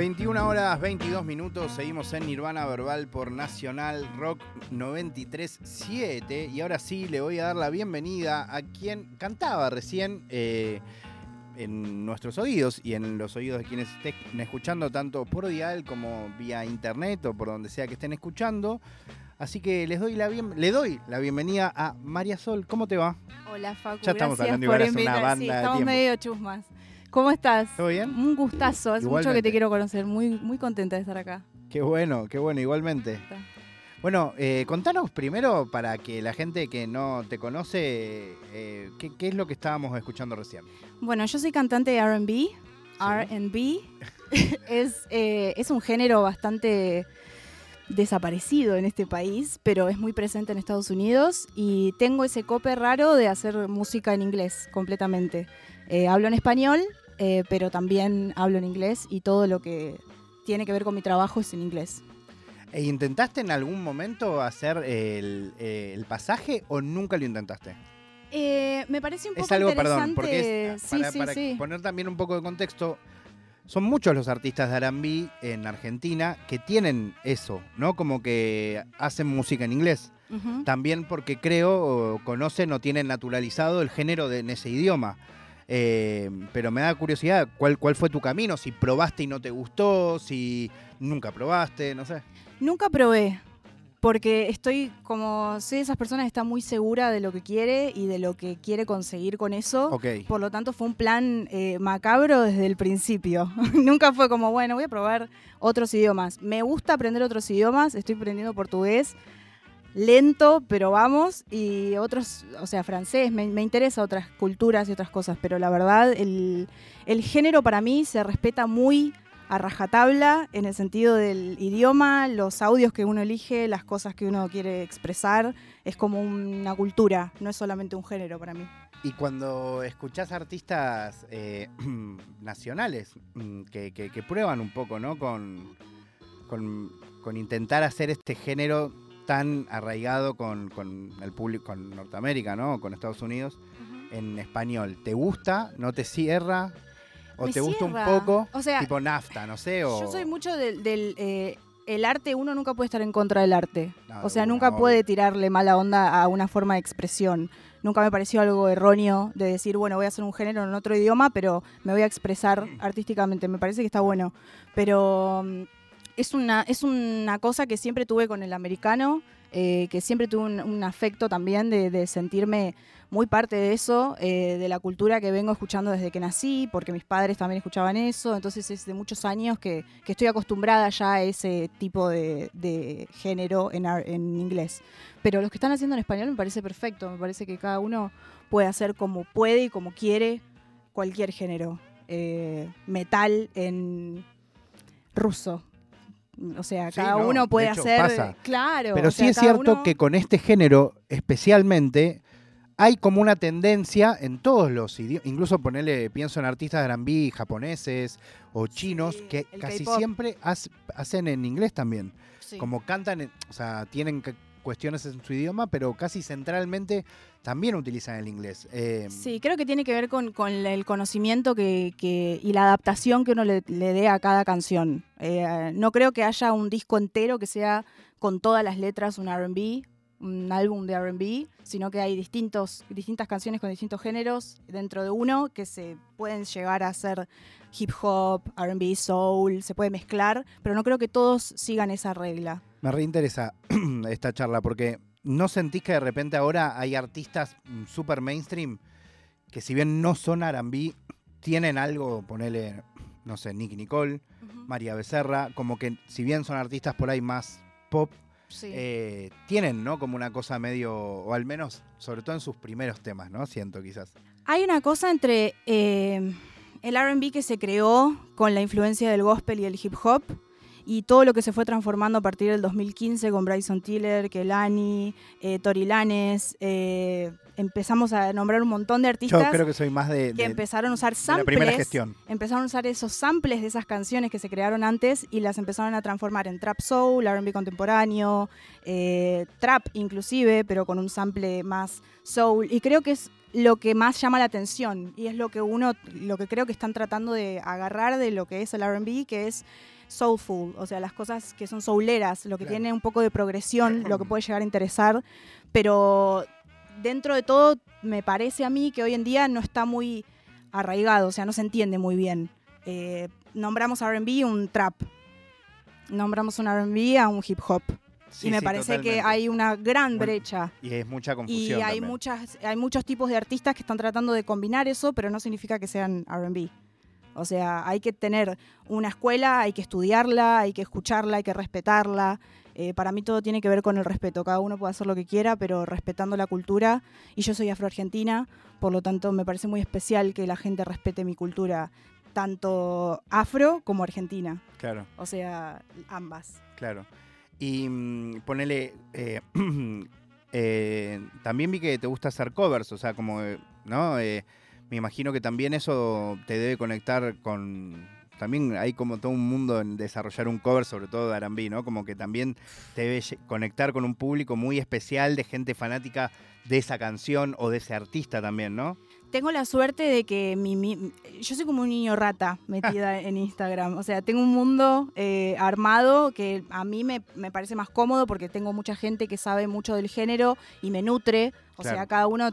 21 horas 22 minutos, seguimos en Nirvana Verbal por Nacional Rock 93.7 y ahora sí le voy a dar la bienvenida a quien cantaba recién eh, en nuestros oídos y en los oídos de quienes estén escuchando tanto por dial como vía internet o por donde sea que estén escuchando. Así que les doy la bien, le doy la bienvenida a María Sol. ¿Cómo te va? Hola Facu, Ya estamos gracias hablando hace una banda Sí, de estamos medio chusmas. ¿Cómo estás? ¿Todo bien? Un gustazo, hace mucho que Igualmente. te quiero conocer, muy, muy contenta de estar acá. Qué bueno, qué bueno, igualmente. Bueno, eh, contanos primero para que la gente que no te conoce, eh, ¿qué, qué es lo que estábamos escuchando recién? Bueno, yo soy cantante de RB. RB es, eh, es un género bastante desaparecido en este país, pero es muy presente en Estados Unidos y tengo ese cope raro de hacer música en inglés completamente. Eh, hablo en español, eh, pero también hablo en inglés y todo lo que tiene que ver con mi trabajo es en inglés. ¿E ¿Intentaste en algún momento hacer el, eh, el pasaje o nunca lo intentaste? Eh, me parece un poco Es algo, interesante. perdón, porque es, sí, para, sí, para sí. poner también un poco de contexto, son muchos los artistas de R&B en Argentina que tienen eso, ¿no? Como que hacen música en inglés. También porque creo, conocen o tienen naturalizado el género de, en ese idioma. Eh, pero me da curiosidad, ¿cuál, ¿cuál fue tu camino? Si probaste y no te gustó, si nunca probaste, no sé. Nunca probé, porque estoy como, soy de esas personas que está muy segura de lo que quiere y de lo que quiere conseguir con eso. Ok. Por lo tanto, fue un plan eh, macabro desde el principio. Nunca fue como, bueno, voy a probar otros idiomas. Me gusta aprender otros idiomas, estoy aprendiendo portugués. Lento, pero vamos. Y otros, o sea, francés, me, me interesa otras culturas y otras cosas. Pero la verdad, el, el género para mí se respeta muy a rajatabla en el sentido del idioma, los audios que uno elige, las cosas que uno quiere expresar. Es como una cultura, no es solamente un género para mí. Y cuando escuchás artistas eh, nacionales mm, que, que- prueban un poco, ¿no? Con, con intentar hacer este género tan arraigado con, con el público, con Norteamérica, ¿no? Con Estados Unidos, en español. ¿Te gusta? ¿No te cierra? ¿O Me te gusta un poco? O sea, tipo nafta, no sé. O... Yo soy mucho del, del, eh, el arte, uno nunca puede estar en contra del arte. No, o sea, nunca obvio. puede tirarle mala onda a una forma de expresión. Nunca me pareció algo erróneo de decir, bueno, voy a hacer un género en otro idioma, pero me voy a expresar artísticamente. Me parece que está bueno. Pero mm, es una, cosa que siempre tuve con el americano, eh, que siempre tuve un, afecto también de, sentirme muy parte de eso, eh, de la cultura que vengo escuchando desde que nací, porque mis padres también escuchaban eso, entonces es de muchos años que, estoy acostumbrada ya a ese tipo de, género en, en inglés. Pero los que están haciendo en español me parece perfecto, me parece que cada uno puede hacer como puede y como quiere cualquier género. Eh, metal en ruso. O sea, Sí, cada no, uno de puede hecho, hacer. pasa. Claro. Pero sí sea, es cierto uno- que con este género especialmente hay como una tendencia en todos los idiomas, incluso ponerle, pienso en artistas de R&B japoneses o chinos Sí, que casi siempre hacen en inglés también. Sí. Como cantan, o sea, tienen que- cuestiones en su idioma, pero casi centralmente también utilizan el inglés. Eh, Sí, creo que tiene que ver con, el conocimiento que, y la adaptación que uno le, le dé a cada canción. Eh, no creo que haya un disco entero que sea con todas las letras un RB, un álbum de RB, sino que hay distintos, distintas canciones con distintos géneros dentro de uno que se pueden llegar a ser hip hop, RB, soul, se puede mezclar, pero no creo que todos sigan esa regla. Me reinteresa esta charla porque no sentís que de repente ahora hay artistas mm, super mainstream que si bien no son R&B, tienen algo, ponele, no sé, Nicky Nicole, María Becerra, como que si bien son artistas por ahí más pop, Sí. eh, tienen, ¿no? Como una cosa medio, o al menos, sobre todo en sus primeros temas, ¿no? Siento quizás. Hay una cosa entre eh, el RB que se creó con la influencia del gospel y el hip hop y todo lo que se fue transformando a partir del 2015 con Bryson Tiller, Kelani, eh, Tori Lanes. eh, empezamos a nombrar un montón de Yo artistas creo que soy más de, que de- empezaron a usar de la primera samples. gestión. Empezaron a usar esos samples de esas canciones que se crearon antes y las empezaron a transformar en trap soul, R&B contemporáneo, eh, trap inclusive, pero con un sample más soul. Y creo que es lo que más llama la atención y es lo que uno, lo que creo que están tratando de agarrar de lo que es el RB, que es soulful, o sea, las cosas que son souleras, lo que Claro. tiene un poco de progresión, lo que puede llegar a interesar, pero dentro de todo me parece a mí que hoy en día no está muy arraigado, o sea, no se entiende muy bien. Eh, nombramos RB un trap, nombramos un RB a un hip hop. Sí, y me sí, parece que hay una gran brecha. Y es mucha Y confusión. hay, también. muchas, hay muchos tipos de artistas que están tratando de combinar eso, pero no significa que sean RB. O sea, hay que tener una escuela, hay que estudiarla, hay que escucharla, hay que respetarla. Eh, para mí todo tiene que ver con el respeto. Cada uno puede hacer lo que quiera, pero respetando la cultura. Y yo soy afroargentina, por lo tanto me parece muy especial que la gente respete mi cultura, tanto afro como argentina. Claro. O sea, ambas. Claro. Y mm, ponele. eh, eh, también vi que te gusta hacer covers, o sea, como. ¿No? Me imagino que también eso te debe conectar con. También hay como todo un mundo en desarrollar un cover, sobre todo de R&B, ¿no? Como que también te debe conectar con un público muy especial de gente fanática de esa canción o de ese artista también, ¿no? Tengo la suerte de que mi, mi- yo soy como un niño rata metida en Instagram. O sea, tengo un mundo eh, armado que a mí me, me parece más cómodo porque tengo mucha gente que sabe mucho del género y me nutre. O Claro. sea, cada uno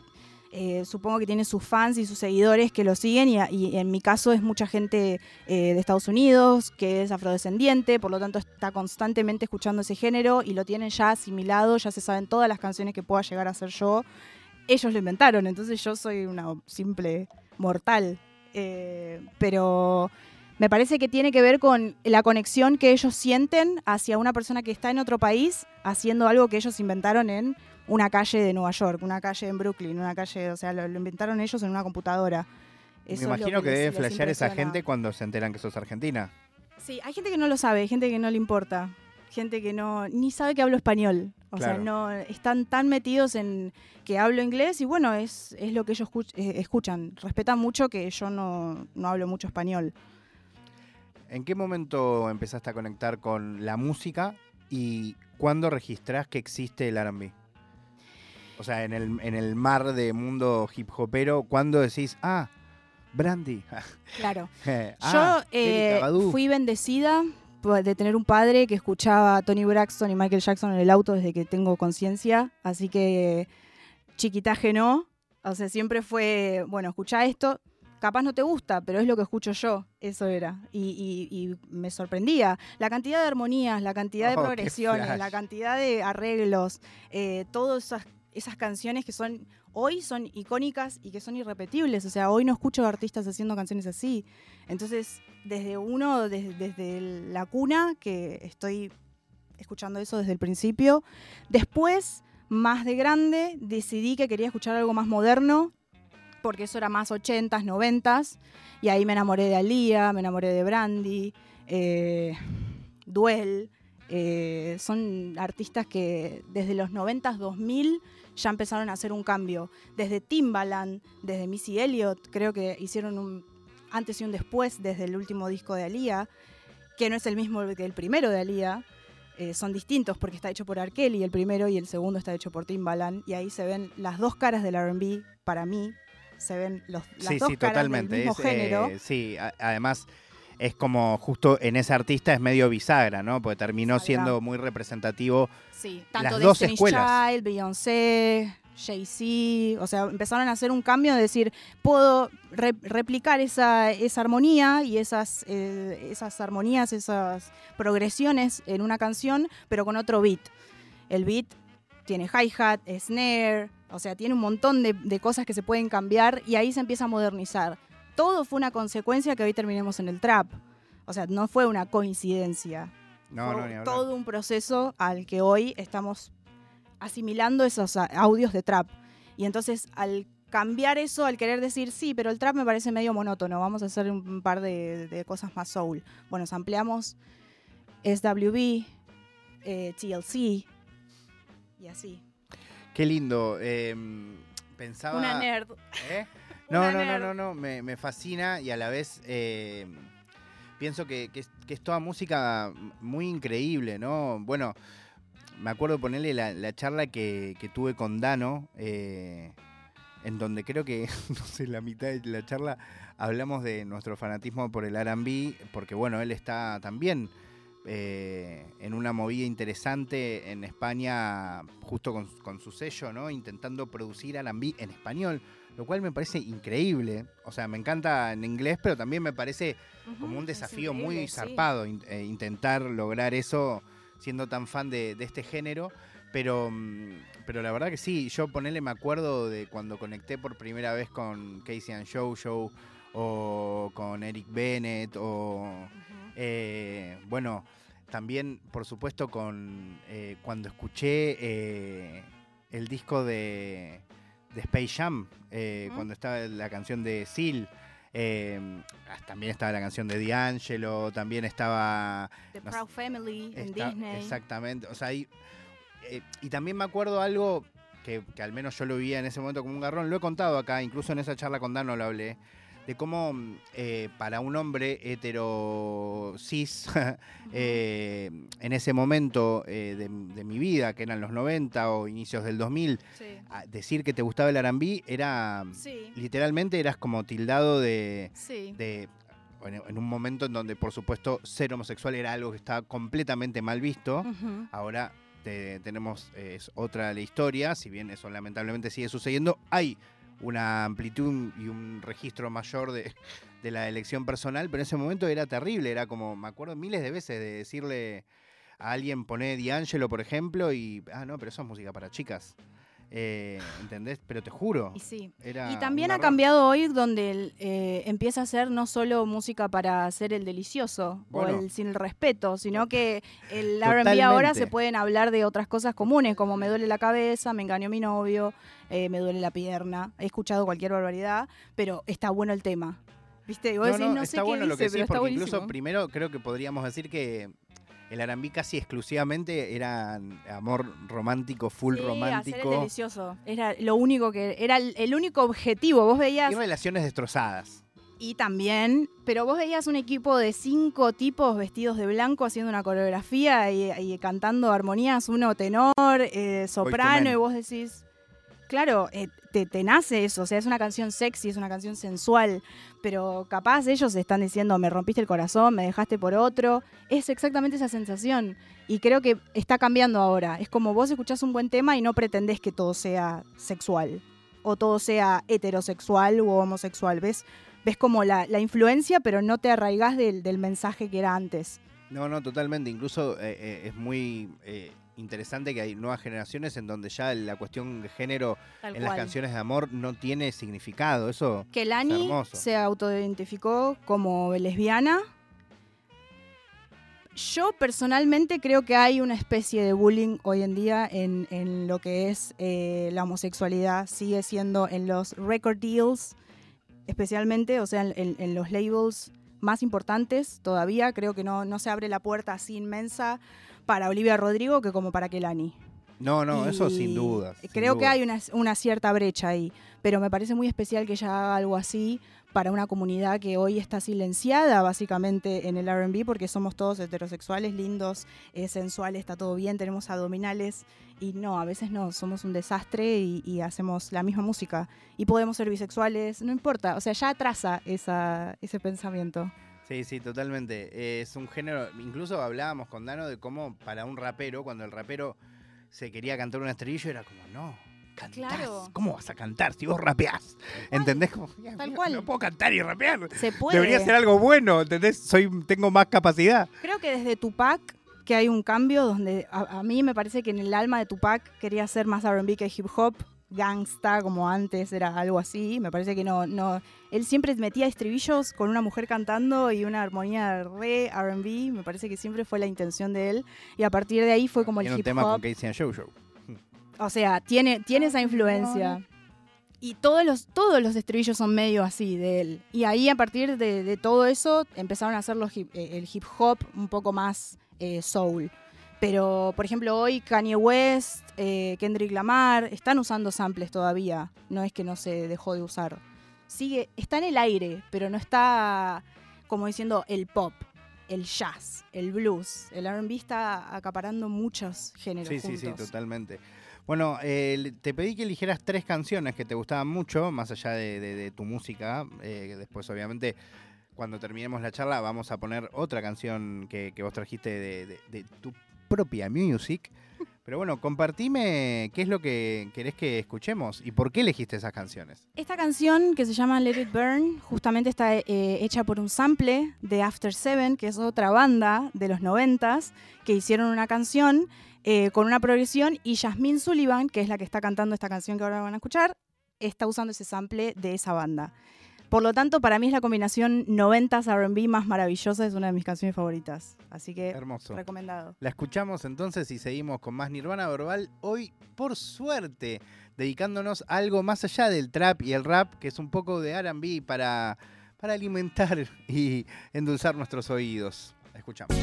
eh, supongo que tiene sus fans y sus seguidores que lo siguen y, en mi caso es mucha gente eh, de Estados Unidos que es afrodescendiente, por lo tanto está constantemente escuchando ese género y lo tienen ya asimilado, ya se saben todas las canciones que pueda llegar a ser yo ellos lo inventaron, entonces yo soy una simple mortal. Eh, pero me parece que tiene que ver con la conexión que ellos sienten hacia una persona que está en otro país haciendo algo que ellos inventaron en una calle de Nueva York, una calle en Brooklyn, una calle, o sea, lo, lo inventaron ellos en una computadora. Eso me imagino que, les- debe flashear esa gente cuando se enteran que sos argentina. Sí, hay gente que no lo sabe, hay gente que no le importa, gente que no ni sabe que hablo español. O sea, Claro. no están tan metidos en que hablo inglés y bueno, es, es lo que ellos eh, escuchan. Respetan mucho que yo no, no hablo mucho español. ¿En qué momento empezaste a conectar con la música y cuándo registrás que existe el R&B? O sea, en el, en el mar de mundo hip hopero, ¿cuándo decís, ah, Brandy? Claro. ah, yo eh, Erykah Badu"? fui bendecida de tener un padre que escuchaba a Tony Braxton y Michael Jackson en el auto desde que tengo conciencia, así que chiquitaje no. O sea, siempre fue, bueno, escucha esto, capaz no te gusta, pero es lo que escucho yo, eso era. Y, y- y me sorprendía. La cantidad de armonías, la cantidad de Oh, progresiones, la cantidad de arreglos, eh, todas esas, esas canciones que son hoy son icónicas y que son irrepetibles. O sea, hoy no escucho artistas haciendo canciones así. Entonces, desde uno, desde, desde la cuna, que estoy escuchando eso desde el principio. Después, más de grande, decidí que quería escuchar algo más moderno, porque eso era más 80s, 90s. Y ahí me enamoré de Alía, me enamoré de Brandy, eh, Duel. Eh, son artistas que desde los 90s, 2000 ya empezaron a hacer un cambio. Desde Timbaland, desde Missy Elliott, creo que hicieron un antes y un después desde el último disco de Alía, que no es el mismo que el primero de Alía. eh, son distintos porque está hecho por R. Kelly el primero y el segundo está hecho por Timbaland y ahí se ven las dos caras del R&B para mí se ven los, las Sí, dos sí, caras totalmente. del mismo Es, género eh, sí, además es como justo en ese artista es medio bisagra, ¿no? Porque terminó Bisagra. siendo muy representativo. Sí, Las tanto dos Destiny's escuelas. Child, Beyoncé, Jay-Z, o sea, empezaron a hacer un cambio de decir, puedo re- replicar esa, esa armonía y esas, eh, esas armonías, esas progresiones en una canción, pero con otro beat. El beat tiene hi-hat, snare, o sea, tiene un montón de, de cosas que se pueden cambiar y ahí se empieza a modernizar. Todo fue una consecuencia que hoy terminemos en el trap. O sea, no fue una coincidencia No, fue no, ni hablar. todo un proceso al que hoy estamos asimilando esos a- audios de trap. Y entonces al cambiar eso, al querer decir, sí, pero el trap me parece medio monótono, vamos a hacer un par de, de cosas más soul. Bueno, ampliamos SWB, eh, TLC y así. Qué lindo. eh, pensaba. Una nerd. ¿Eh? No, no, no, no, no, me, me fascina y a la vez eh, pienso que, que es, que es toda música muy increíble, ¿no? Bueno, me acuerdo ponerle la, la charla que, que tuve con Dano, eh, en donde creo que, no sé, la mitad de la charla hablamos de nuestro fanatismo por el RB, porque bueno, él está también eh, en una movida interesante en España, justo con, su sello, ¿no? Intentando producir RB en español, lo cual me parece increíble. O sea, me encanta en inglés, pero también me parece como un desafío muy zarpado eh, intentar lograr eso siendo tan fan de, este género. Pero, mm, pero la verdad que sí, yo ponele, me acuerdo de cuando conecté por primera vez con Casey and Show Show o con Eric Bennett o eh, bueno, también por supuesto con eh, cuando escuché eh, el disco de, de Space Jam, cuando estaba la canción de Seal. también estaba la canción de D'Angelo, también estaba... The Proud Family en Disney. Exactamente, o sea, y, y también me acuerdo algo que, que, al menos yo lo vivía en ese momento como un garrón, lo he contado acá, incluso en esa charla con Dano lo hablé, de cómo eh, para un hombre hetero cis, eh, en ese momento eh, de, mi vida, que eran los 90 o inicios del 2000, decir que te gustaba el arambí era, literalmente eras como tildado de, en un momento en donde por supuesto ser homosexual era algo que estaba completamente mal visto, ahora tenemos otra la historia, si bien eso lamentablemente sigue sucediendo, hay una amplitud y un registro mayor de, la elección personal, pero en ese momento era terrible, era como, me acuerdo miles de veces de decirle a alguien, poné D'Angelo, por ejemplo, y, ah, no, pero eso es música para chicas. Eh, ¿Entendés? Pero te juro. Y, sí. y también ha cambiado hoy donde eh, empieza a ser no solo música para hacer el delicioso o el sin el respeto, sino que el RB ahora se pueden hablar de otras cosas comunes, como me duele la cabeza, me engañó mi novio, eh, me duele la pierna. He escuchado cualquier barbaridad, pero está bueno el tema. ¿Viste? no, está bueno lo que sí, porque incluso primero creo que podríamos decir que el arambí casi exclusivamente era amor romántico, full romántico. Hacer delicioso. Era lo único que. Era el, único objetivo. Vos veías. Y relaciones destrozadas. Y también, pero vos veías un equipo de cinco tipos vestidos de blanco haciendo una coreografía y, cantando armonías, uno tenor, eh, soprano, y vos decís, claro, eh, te, nace eso, o sea, es una canción sexy, es una canción sensual, pero capaz ellos están diciendo, me rompiste el corazón, me dejaste por otro, es exactamente esa sensación. Y creo que está cambiando ahora. Es como vos escuchás un buen tema y no pretendés que todo sea sexual, o todo sea heterosexual u homosexual, ¿ves? Ves como la, influencia, pero no te arraigás del, mensaje que era antes. No, no, totalmente. Incluso eh, eh, es muy interesante que hay nuevas generaciones en donde ya la cuestión de género en las canciones de amor no tiene significado. Eso que Lani se autoidentificó como lesbiana. Yo personalmente creo que hay una especie de bullying hoy en día en, lo que es eh, la homosexualidad. Sigue siendo en los record deals, especialmente, o sea, en, los labels más importantes todavía. Creo que no, no se abre la puerta así inmensa para Olivia Rodrigo que como para Kelani. No, no, eso sin duda. Creo que hay una, cierta brecha ahí, pero me parece muy especial que ella haga algo así para una comunidad que hoy está silenciada básicamente en el RB porque somos todos heterosexuales, lindos, eh, sensuales, está todo bien, tenemos abdominales y no, a veces no, somos un desastre y, hacemos la misma música y podemos ser bisexuales, no importa, o sea, ya atrasa esa, ese pensamiento. Sí, sí, totalmente. es un género, incluso hablábamos con Dano de cómo para un rapero, cuando el rapero se quería cantar un estribillo, era como, no, cantás. ¿Cómo vas a cantar si vos rapeás? ¿Entendés? Tal cual. No puedo cantar y rapear. Se puede. Debería ser algo bueno, ¿entendés? Soy, tengo más capacidad. Creo que desde Tupac que hay un cambio donde a, a mí me parece que en el alma de Tupac quería ser más R&B que hip hop gangsta como antes, era algo así. Me parece que no, no. Él siempre metía estribillos con una mujer cantando y una armonía re RB. Me parece que siempre fue la intención de él. Y a partir de ahí fue como el hip hop. tema con Casey Show Show. O sea, tiene, tiene esa influencia. Y todos los, todos los estribillos son medio así de él. Y ahí a partir de, todo eso empezaron a hacer los eh, el hip hop un poco más eh, soul. Pero, por ejemplo, hoy Kanye West, eh, Kendrick Lamar, están usando samples todavía. No es que no se dejó de usar. Sigue, está en el aire, pero no está, como diciendo, el pop, el jazz, el blues. El RB está acaparando muchos géneros. Sí, juntos. sí, sí, totalmente. Bueno, eh, te pedí que eligieras tres canciones que te gustaban mucho, más allá de, de, de tu música. Eh, después, obviamente, cuando terminemos la charla, vamos a poner otra canción que, que vos trajiste de, de, tu propia music. Pero bueno, compartime qué es lo que querés que escuchemos y por qué elegiste esas canciones. Esta canción que se llama Let It Burn justamente está eh, hecha por un sample de After Seven, que es otra banda de los noventas, que hicieron una canción eh, con una progresión y Jasmine Sullivan, que es la que está cantando esta canción que ahora van a escuchar, está usando ese sample de esa banda. Por lo tanto, para mí es la combinación 90s RB más maravillosa, es una de mis canciones favoritas. Así que Hermoso. recomendado. La escuchamos entonces y seguimos con más Nirvana Verbal. Hoy, por suerte, dedicándonos a algo más allá del trap y el rap, que es un poco de RB para, para alimentar y endulzar nuestros oídos. La escuchamos.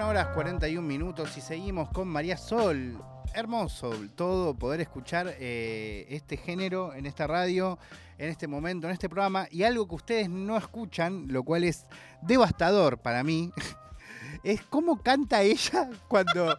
21 horas 41 minutos y seguimos con María Sol. Hermoso todo poder escuchar eh, este género en esta radio, en este momento, en este programa y algo que ustedes no escuchan, lo cual es devastador para mí, es cómo canta ella cuando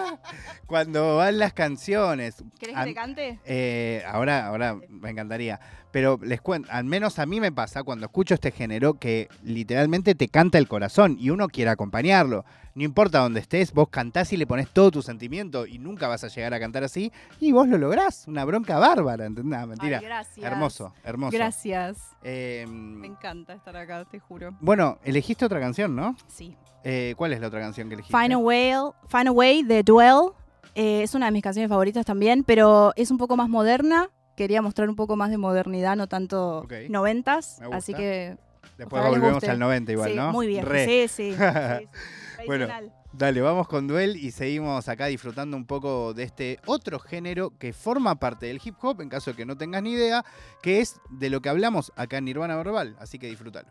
cuando van las canciones. ¿Querés que te cante? eh, ahora, ahora me encantaría. Pero les cuento, al menos a mí me pasa cuando escucho este género que literalmente te canta el corazón y uno quiere acompañarlo. No importa dónde estés, vos cantás y le pones todo tu sentimiento y nunca vas a llegar a cantar así y vos lo lográs. Una bronca bárbara, ¿entendés? No, mentira. Ay, gracias. hermoso, hermoso. Gracias. Eh, Me encanta estar acá, te juro. bueno, elegiste otra canción, ¿no? Sí. Eh, ¿Cuál es la otra canción que elegiste? Find a Way, Find a Way de Duel. Eh, es una de mis canciones favoritas también, pero es un poco más moderna. Quería mostrar un poco más de modernidad, no tanto noventas. Así que. Después volvemos al 90 igual, sí, ¿no? Muy bien. Sí, sí. sí, sí. Bueno. Dale, vamos con Duel y seguimos acá disfrutando un poco de este otro género que forma parte del hip hop, en caso de que no tengas ni idea, que es de lo que hablamos acá en Nirvana Verbal, así que disfrútalo.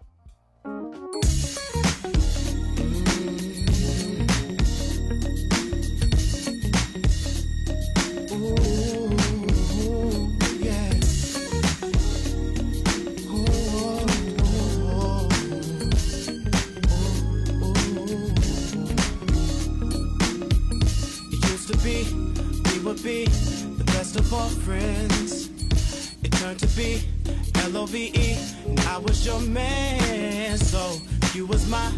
Would be the best of all friends. It turned to be L-O-V-E, I was your man. So you was my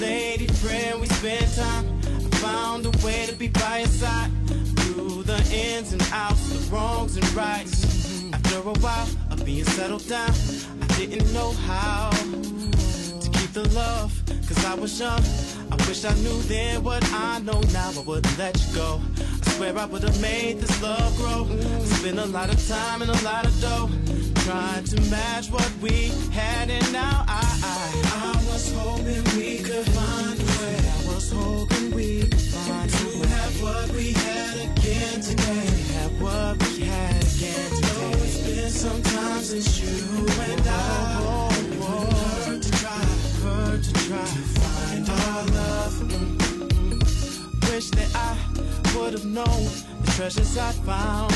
lady friend. We spent time. I found a way to be by your side through the ins and outs, the wrongs and rights. After a while of being settled down, I didn't know how to keep the love, cause I was young. I wish I knew then what I know now. I wouldn't let you go. Swear I would have made this love grow. Spent a lot of time and a lot of dough trying to match what we had, and now I, I, was hoping we could find a way. I was hoping we could find a way. Have what we had again today. Have what we had again today. Though it's been some time since you and I. Hurt to try, hurt to try to find our love. Mm, mm, mm. Wish that I would have known the treasures I found.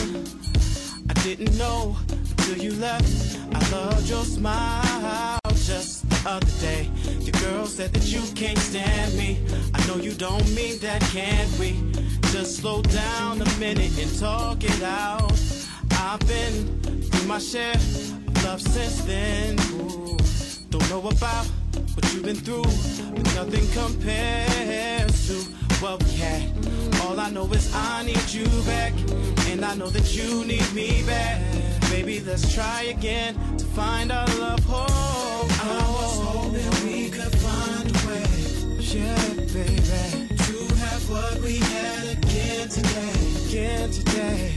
I didn't know until you left. I loved your smile just the other day. Your girl said that you can't stand me. I know you don't mean that, can't we? Just slow down a minute and talk it out. I've been through my share of love since then. Ooh, don't know about what you've been through, but nothing compares to what we had. All I know is I need you back, and I know that you need me back. Baby, let's try again to find our love. Oh, I was hoping we could find a way, yeah, baby, to have what we had again today, again today.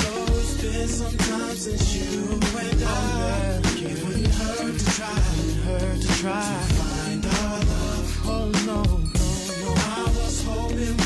Though it's been some time since you and I, it wouldn't hurt to try, hurt to try to find our love. Oh no, no, no. I was hoping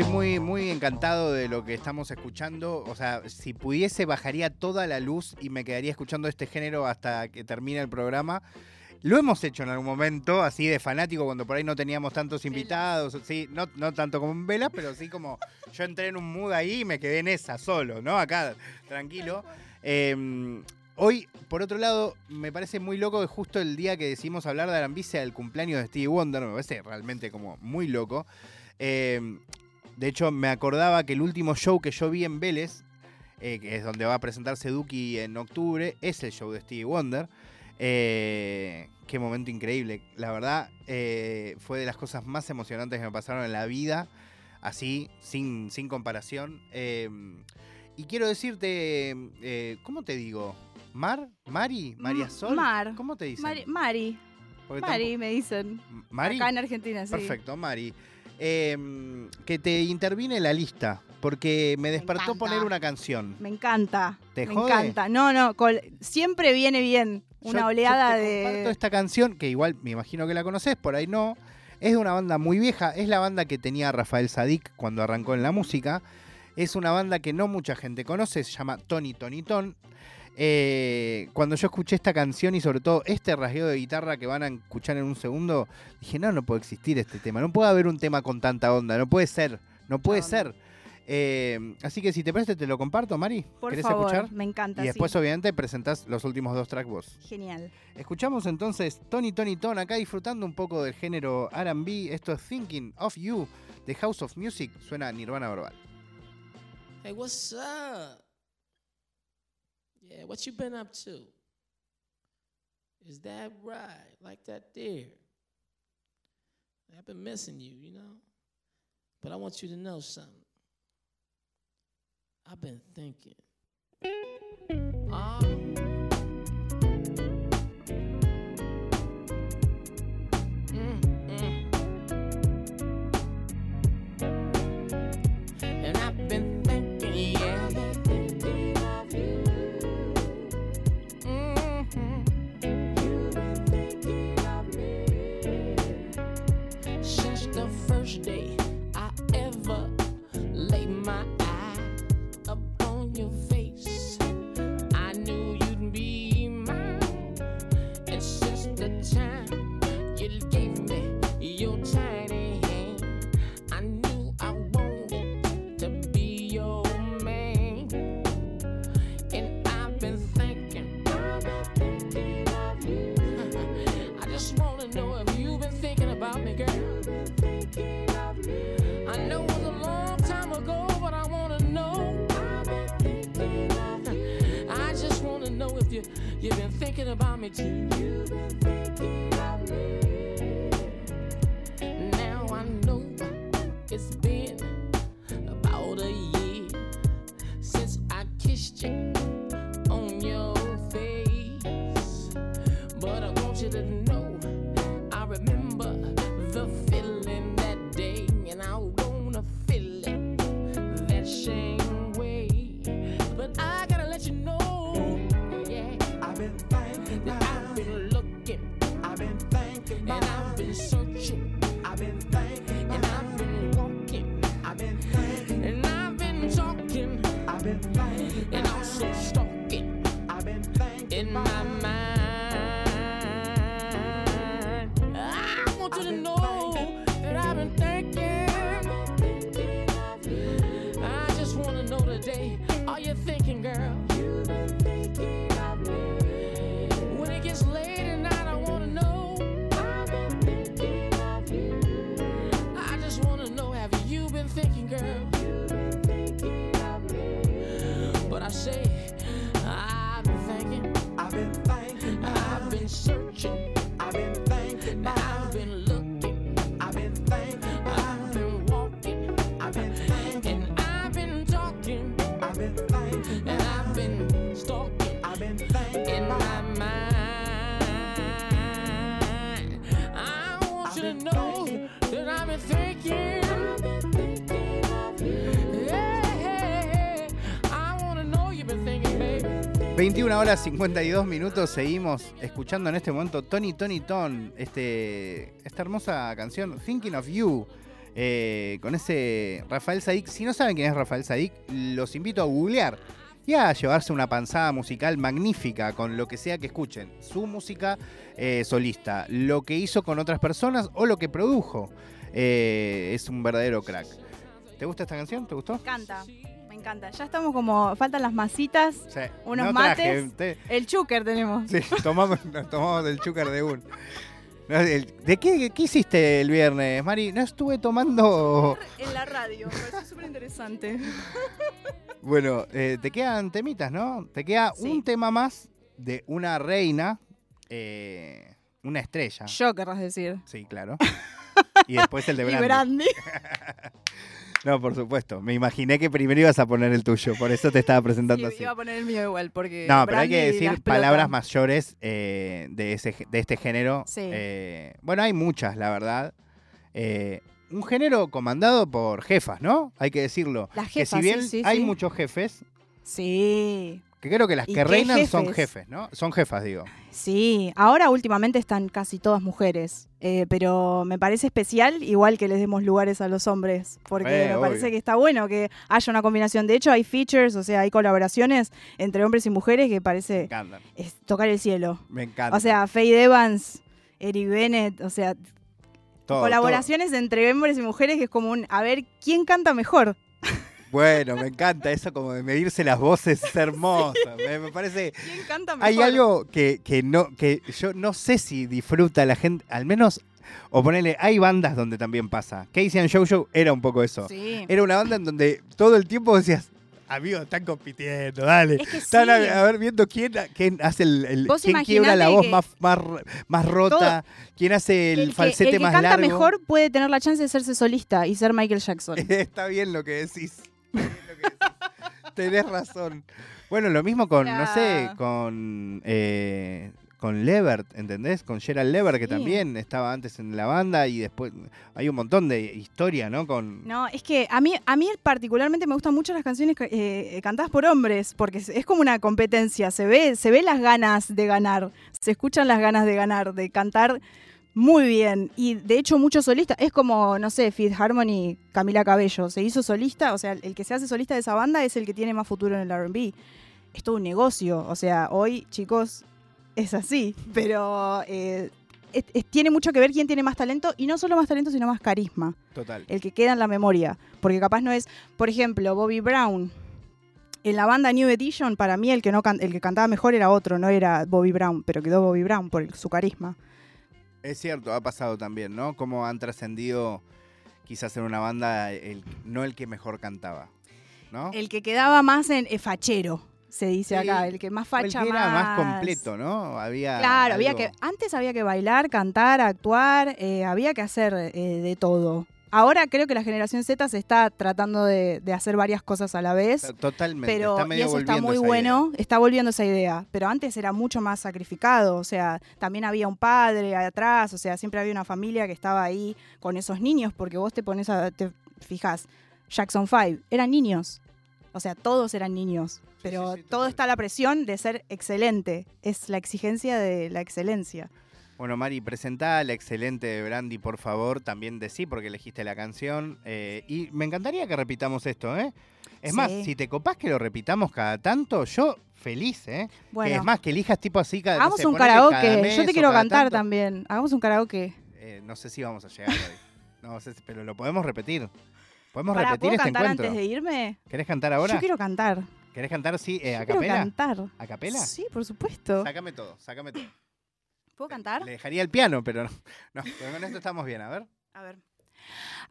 estoy muy, muy encantado de lo que estamos escuchando. O sea, si pudiese, bajaría toda la luz y me quedaría escuchando este género hasta que termine el programa. Lo hemos hecho en algún momento, así de fanático, cuando por ahí no teníamos tantos invitados. Sí, no, no tanto como en Vela, pero sí como yo entré en un mood ahí y me quedé en esa solo, ¿no? Acá, tranquilo. Eh, hoy, por otro lado, me parece muy loco que justo el día que decidimos hablar de Arambí sea el cumpleaños de Stevie Wonder. Me parece realmente como muy loco. Eh, de hecho, me acordaba que el último show que yo vi en Vélez, eh, que es donde va a presentarse Duki en octubre, es el show de Stevie Wonder. Eh, qué momento increíble. La verdad, eh, fue de las cosas más emocionantes que me pasaron en la vida. Así, sin, sin comparación. Eh, y quiero decirte, ¿cómo te digo? ¿Mar? ¿Mari? ¿María Sol? Mar. ¿Cómo te dicen? Mari, Mari, Mari me dicen. ¿Mari? Acá en Argentina, sí. Perfecto, Mari. Eh, que te intervine la lista, porque me despertó poner una canción. Me encanta. ¿Te me jode? encanta. No, no, col- siempre viene bien Yo- una yo oleada te comparto de. esta canción, que igual me imagino que la conoces, por ahí no. Es de una banda muy vieja, es la banda que tenía Rafael Sadik cuando arrancó en la música. Es una banda que no mucha gente conoce, se llama Tony Tony Ton. Eh, cuando yo escuché esta canción y sobre todo este rasgueo de guitarra que van a escuchar en un segundo, dije, no, no puede existir este tema, no puede haber un tema con tanta onda, no puede ser, no puede ser. Eh, así que si te parece te lo comparto, Mari. Por ¿Querés favor, escuchar? me encanta. Y después sí. obviamente presentás los últimos dos tracks vos. Genial. Escuchamos entonces Tony Tony Ton acá disfrutando un poco del género RB. Esto es Thinking of You de House of Music. Suena Nirvana Verbal. Hey, what's up? Yeah, what you been up to? Is that right? Like that there? I've been missing you, you know? But I want you to know something. I've been thinking. Ah. My you've been thinking about me. Now I know it's been about a year since I kissed you on your face. But I want you to know thinking, girl? 21 horas 52 minutos, seguimos escuchando en este momento Tony Tony Ton, este, esta hermosa canción Thinking of You. eh, con ese Rafael Sadik. Si no saben quién es Rafael Sadik, los invito a googlear y a llevarse una panzada musical magnífica con lo que sea que escuchen. Su música eh, solista, lo que hizo con otras personas o lo que produjo. Eh, es un verdadero crack. ¿Te gusta esta canción? ¿Te gustó? Me encanta, me encanta. Ya estamos como, faltan las masitas, Sí. Unos No traje, mates. te- el chúquer tenemos. Sí, tomamos, nos tomamos el chúcar de un. ¿De qué, qué hiciste el viernes, Mari? No estuve tomando. En la radio, me pareció súper interesante. Bueno, eh, te quedan temitas, ¿no? Te queda Sí. un tema más de una reina, eh, una estrella. Yo querrás decir. Sí, claro. Y después el de Y Brandy. No, por supuesto. Me imaginé que primero ibas a poner el tuyo, por eso te estaba presentando Sí, así. iba a poner el mío igual, porque. No, pero hay que decir palabras mayores eh, de, ese, de este género. Sí. Eh, bueno, hay muchas, la verdad. Eh, un género comandado por jefas, ¿no? Hay que decirlo. Las que si jefas, bien sí, sí, hay muchos jefes, Sí, que creo que las ¿Y que reinan son jefes? ¿no? Son jefas, digo. sí. Ahora últimamente están casi todas mujeres. eh, pero me parece especial, igual que les demos lugares a los hombres. Porque Eh, me parece que está bueno que haya una combinación. De hecho, hay features, o sea, hay colaboraciones entre hombres y mujeres que parece es tocar el cielo. Me encantan. O sea, Faye Evans, Eric Bennett, o sea, Todo, colaboraciones entre hombres y mujeres que es como un, a ver, ¿quién canta mejor? Bueno, me encanta eso como de medirse las voces, es hermoso. Me, me parece. ¿Quién canta mejor? Hay algo que, que no, que yo no sé si disfruta la gente, al menos, o ponele, hay bandas donde también pasa. Casey and Jojo era un poco eso. Sí. Era una banda en donde todo el tiempo decías, amigos, están compitiendo, dale. Es que Están sí. a, a ver viendo quién, quién hace el, el- quién quiebra la voz más, más, más rota, quién hace el, el que, falsete el que más canta largo. mejor puede tener la chance de hacerse solista y ser Michael Jackson. Está bien lo que decís. Tenés razón. Bueno, lo mismo con, no sé, con eh, con Levert, ¿entendés? Con Gerald Levert, que Sí. también estaba antes en la banda y después hay un montón de historia, ¿no? Con No, es que a mí, a mí particularmente me gustan mucho las canciones eh, eh, cantadas por hombres, porque es, es como una competencia, se ve, se ve las ganas de ganar, se escuchan las ganas de ganar, de cantar muy bien. Y de hecho muchos solistas, es como, no sé, Fifth Harmony, Camila Cabello, se hizo solista, o sea, el que se hace solista de esa banda es el que tiene más futuro en el RB. Es todo un negocio, o sea, hoy, chicos, es así, pero eh, es- es- tiene mucho que ver quién tiene más talento, y no solo más talento, sino más carisma total. el que queda en la memoria. Porque capaz no es, por ejemplo, Bobby Brown. En la banda New Edition, para mí el que, no can- el que cantaba mejor era otro, no era Bobby Brown, pero quedó Bobby Brown por el- su carisma. Es cierto, ha pasado también, ¿no? Cómo han trascendido quizás en una banda el, no el que mejor cantaba, ¿no? El que quedaba más en eh, fachero, se dice Sí. acá, el que más O el facha que era más completo, ¿no? Había Claro, había que antes había que bailar, cantar, actuar, eh, había que hacer eh, de todo. Ahora creo que la generación Z se está tratando de, de hacer varias cosas a la vez. Totalmente. pero está y medio eso está muy bueno, está volviendo esa idea. Pero antes era mucho más sacrificado, o sea, también había un padre atrás, o sea, siempre había una familia que estaba ahí con esos niños, porque vos te pones a, te fijas, Jackson 5, eran niños, o sea, todos eran niños, pero sí, todo está a la presión de ser excelente, es la exigencia de la excelencia. Bueno, Mari, presentá la excelente Brandy, por favor. También de sí, porque elegiste la canción. eh, y me encantaría que repitamos esto, ¿eh? Es más, si te copás que lo repitamos cada tanto, yo feliz, ¿eh? Que es más, que elijas tipo así cada no hagamos sé, un karaoke, yo te quiero cantar tanto. también, hagamos un karaoke. Eh, no sé si vamos a llegar hoy. No sé, si- pero lo podemos repetir. Podemos Pará, repetir ¿puedo este cantar encuentro. antes de irme? ¿Querés cantar ahora? Yo quiero cantar. ¿Querés cantar, sí, eh, a quiero capela? cantar. ¿A capela? Sí, por supuesto. Sácame todo, sácame todo. ¿Puedo cantar? Le dejaría el piano, pero no. No, pero con esto estamos bien, a ver. A ver.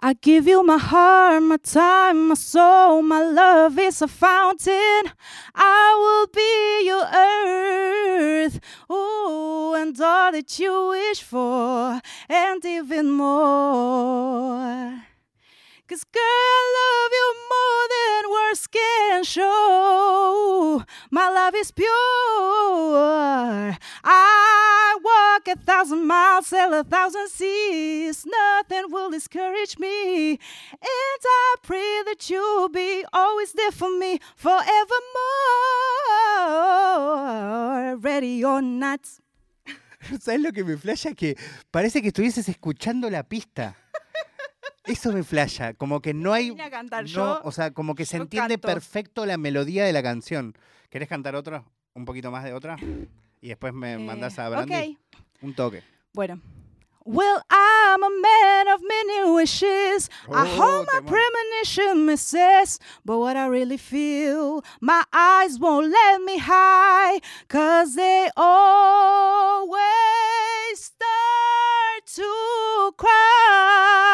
I give you my heart, my time, my soul, my love is a fountain. I will be your earth, ooh, and all that you wish for, and even more. Cause girl, I love you more than words can show. My love is pure. I walk a thousand miles, sail a thousand seas. Nothing will discourage me. And I pray that you'll be always there for me forevermore. Ready or not. ¿Sabes lo que me flasha? Que parece que estuvieses escuchando la pista. Eso me flasha, como que no hay... Vine a cantar no, yo. o sea, como que se entiende canto. perfecto la melodía de la canción. ¿Querés cantar otra? ¿Un poquito más de otra? Y después me Eh, mandás a Brandy. ok. Un toque. Bueno. Well, I'm a man of many wishes. I Oh, hold my premonition misses. But what I really feel, my eyes won't let me hide. Cause they always start to cry.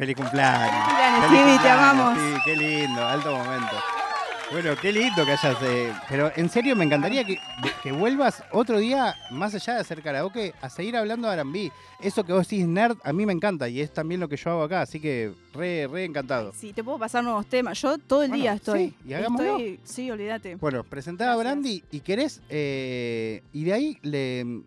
Feliz cumpleaños. Feliz cumpleaños, Stevie, te amamos. Stevie, qué lindo, alto momento. Bueno, qué lindo que hayas. eh, pero en serio, me encantaría que, vuelvas otro día, más allá de hacer karaoke, a seguir hablando de RB. Eso que vos decís nerd, a mí me encanta y es también lo que yo hago acá, así que re, re encantado. Sí, te puedo pasar nuevos temas. Yo todo el Bueno, día estoy. sí, y hagámoslo. estoy- sí, olvídate. Bueno, presentá a. Brandy y querés. eh, y de ahí le,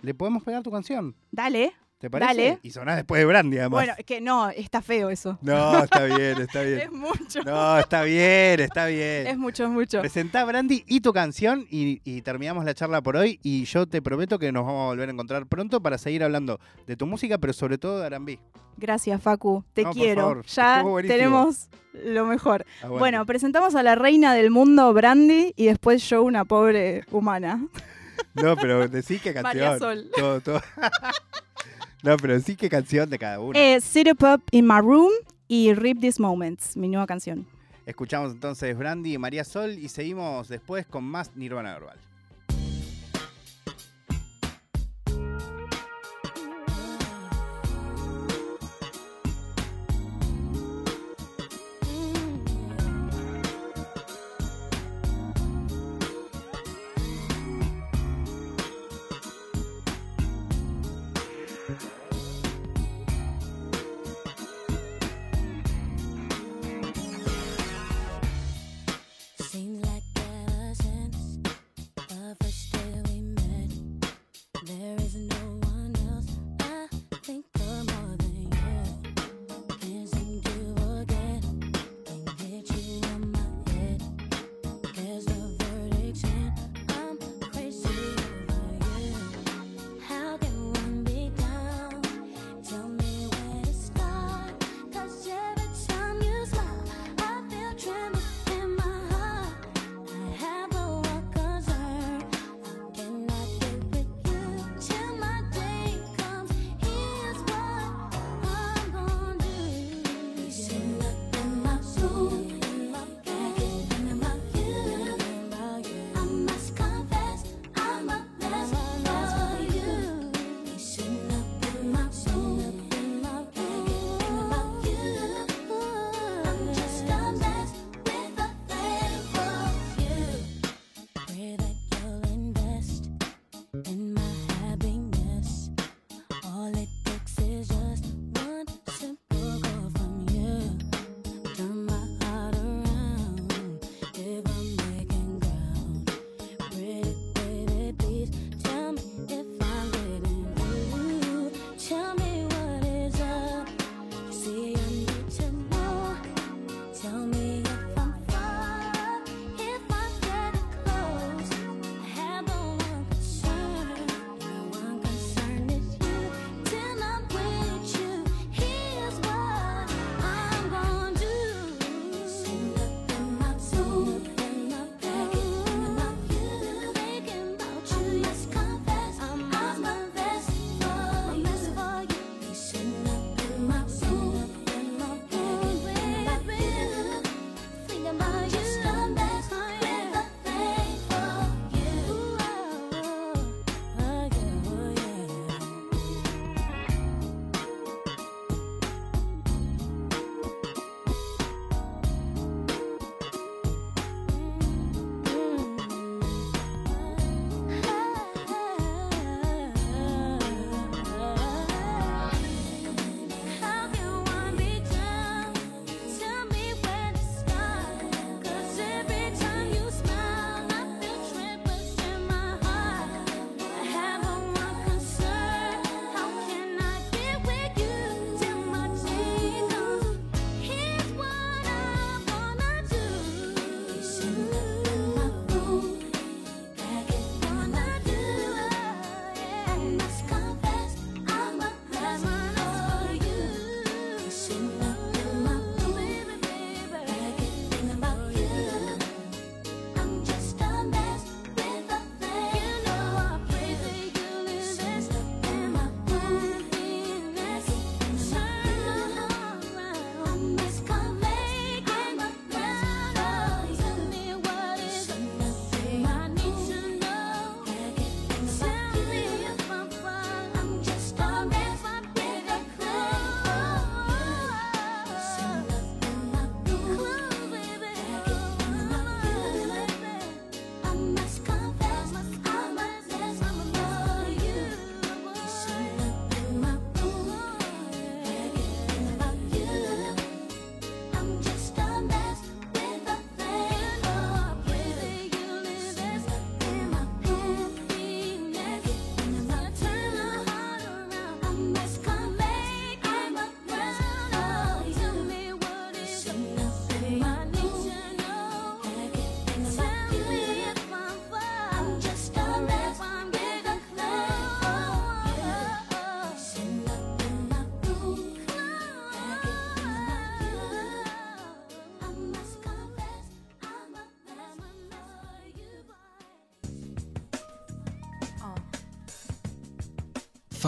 le podemos pegar tu canción. Dale. ¿Te parece? Dale. Y sonás después de Brandy, además. Bueno, es que no, está feo eso. No, está bien, está Es bien. mucho. No, está bien, está bien. Es mucho, es mucho. Presentá Brandy y tu canción y, y terminamos la charla por hoy. Y yo te prometo que nos vamos a volver a encontrar pronto para seguir hablando de tu música, pero sobre todo de R&B. Gracias, Facu. Te No, por quiero. favor, ya tenemos lo mejor. Aguante. Bueno, presentamos a la reina del mundo, Brandy, y después yo, una pobre humana. No, pero decí qué canción. María Sol. Todo, todo. no, pero decí qué canción de cada uno. Eh, Sit Up Up in My Room y Rip These Moments, mi nueva canción. Escuchamos entonces Brandy y María Sol y seguimos después con más Nirvana Verbal.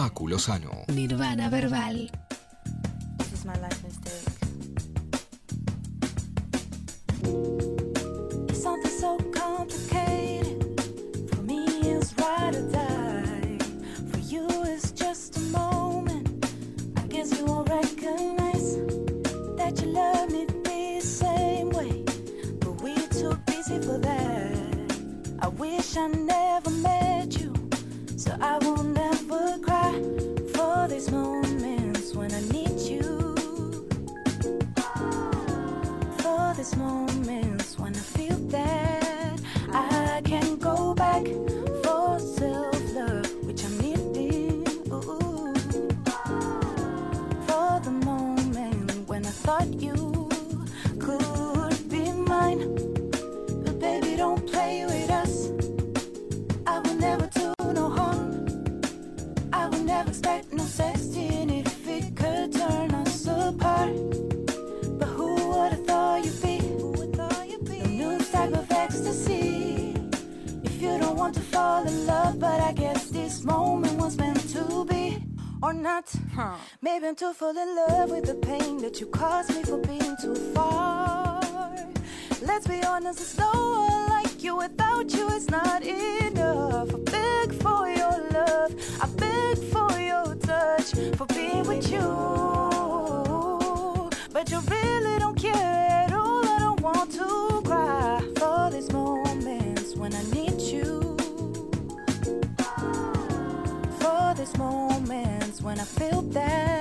Facu Lozano. Nirvana verbal. This is my life mistake. Something so complicated. For me, it's ride or die. For you, it's just a moment. I guess you won't recognize that you love me the same way. But we're too busy for that. I wish I never met Maybe I'm too full in love with the pain that you caused me for being too far. Let's be honest, it's no one like you. Without you, it's not enough. I beg for your love, I beg for your touch, for being with you. But you really don't care at all. I don't want to cry for these moments when I need you. For this moment when I felt that.